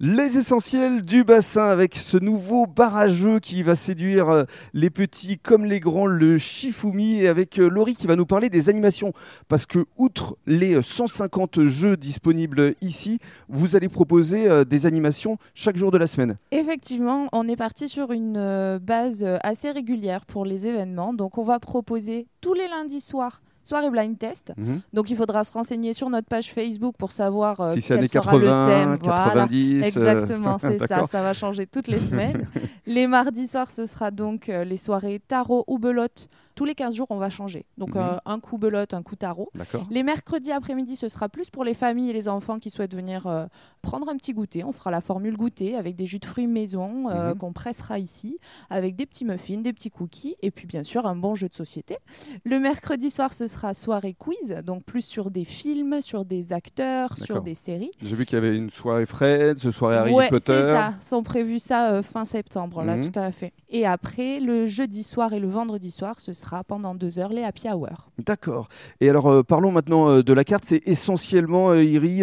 Les essentiels du bassin avec ce nouveau barrageux qui va séduire euh, les petits comme les grands, le Shifumi, et avec euh, Laurie qui va nous parler des animations. Parce que, outre les 150 jeux disponibles ici, vous allez proposer euh, des animations chaque jour de la semaine. Effectivement, on est parti sur une base assez régulière pour les événements. Donc, on va proposer tous les lundis soirs soirée blind test. Mhm. Donc il faudra se renseigner sur notre page Facebook pour savoir euh, si c'est quel sera 80, le thème. 90, euh, Exactement, c'est ça. Ça va changer toutes les semaines. les mardis soirs, ce sera donc euh, les soirées tarot ou belote tous les 15 jours, on va changer. Donc euh, un coup belote, un coup tarot. Les mercredis après-midi, ce sera plus pour les familles et les enfants qui souhaitent venir euh, prendre un petit goûter. On fera la formule goûter avec des jus de fruits maison euh, mhm. qu'on pressera ici, avec des petits muffins, des petits cookies et puis bien sûr un bon jeu de société. Le mercredi soir, ce sera soirée quiz, donc plus sur des films, sur des acteurs, sur des séries. J'ai vu qu'il y avait une soirée Fred, ce soirée Harry Potter. c'est ça. Sont prévus ça fin septembre, là, mhm. tout à fait. Et après, le jeudi soir et le vendredi soir, ce sera pendant deux heures les happy hours. D'accord. Et alors euh, parlons maintenant euh, de la carte. C'est essentiellement, euh, Iri,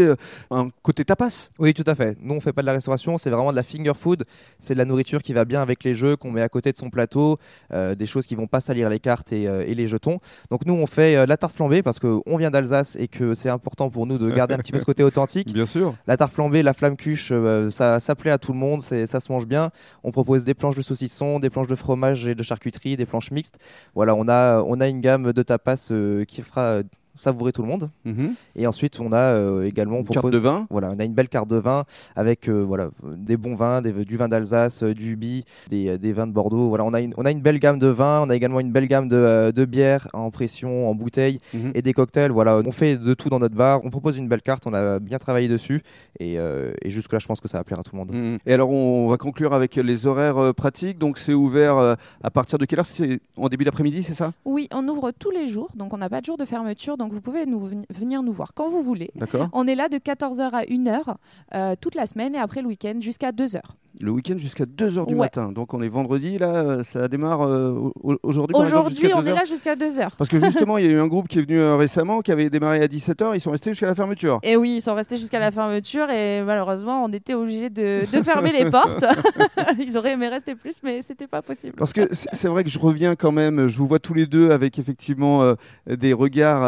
un côté tapas? Oui, tout à fait. Nous, on fait pas de la restauration, c'est vraiment de la finger food. C'est de la nourriture qui va bien avec les jeux, qu'on met à côté de son plateau, des choses qui vont pas salir les cartes et, les jetons. Donc nous, on fait la tarte flambée parce qu'on vient d'Alsace et que c'est important pour nous de garder un petit peu ce côté authentique. Bien sûr. La tarte flambée, la flamme cuche, ça, ça plaît à tout le monde, ça se mange bien. On propose des planches de saucisson, des planches de fromage et de charcuterie, des planches mixtes. Voilà, on a, on a une gamme de tapas euh, qui fera savourer tout le monde. Mhm. Et ensuite, on a euh, également une carte de vin. Voilà, on a une belle carte de vin avec euh, voilà des bons vins, du vin d'Alsace, euh, du bi, des, des, vins de Bordeaux. Voilà, on a une on a une belle gamme de vins. On a également une belle gamme de, de bières en pression, en bouteille mhm. et des cocktails. Voilà, on fait de tout dans notre bar. On propose une belle carte. On a bien travaillé dessus et, et jusque là, je pense que ça va plaire à tout le monde. Mhm. Et alors, on va conclure avec les horaires pratiques. Donc, c'est ouvert à partir de quelle heure? C'est en début d'après-midi, c'est ça? Oui, on ouvre tous les jours. Donc, on n'a pas de jour de fermeture donc vous pouvez nous venir nous voir quand vous voulez. On est là de 14h à 1h euh, toute la semaine et après le week-end jusqu'à 2h le week-end jusqu'à 2h du matin. Donc on est vendredi, là, ça démarre euh, aujourd'hui. Aujourd'hui, on est là jusqu'à 2h. Parce que justement, il y a eu un groupe qui est venu euh, récemment, qui avait démarré à 17h, ils sont restés jusqu'à la fermeture. Et oui, ils sont restés jusqu'à la fermeture et malheureusement, on était obligé de, fermer les portes. ils auraient aimé rester plus, mais c'était pas possible. Parce que c'est vrai que je reviens quand même, je vous vois tous les deux avec effectivement euh, des regards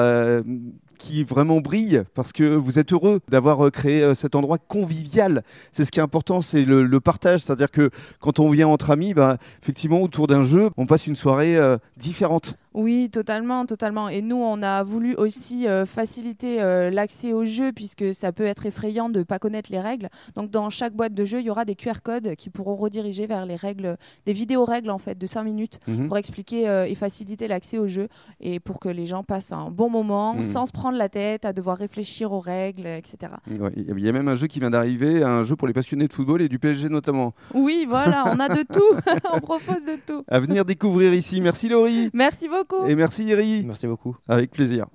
qui vraiment brillent parce que vous êtes heureux d'avoir créé cet endroit convivial. C'est ce qui est important, c'est le, le partage c'est-à-dire que quand on vient entre amis, bah, effectivement, autour d'un jeu, on passe une soirée euh, différente. Oui, totalement, totalement. Et nous, on a voulu aussi euh, faciliter euh, l'accès au jeu puisque ça peut être effrayant de ne pas connaître les règles. Donc, dans chaque boîte de jeu, il y aura des QR codes qui pourront rediriger vers les règles, des vidéos règles en fait de 5 minutes mhm. pour expliquer euh, et faciliter l'accès au jeu et pour que les gens passent un bon moment mhm. sans se prendre la tête à devoir réfléchir aux règles, etc. Il y a même un jeu qui vient d'arriver, un jeu pour les passionnés de football et du PSG notamment. Oui, voilà, on a de tout. on propose de tout. À venir découvrir ici. Merci Laurie. Merci beaucoup. Et merci Iri. Merci beaucoup. Avec plaisir.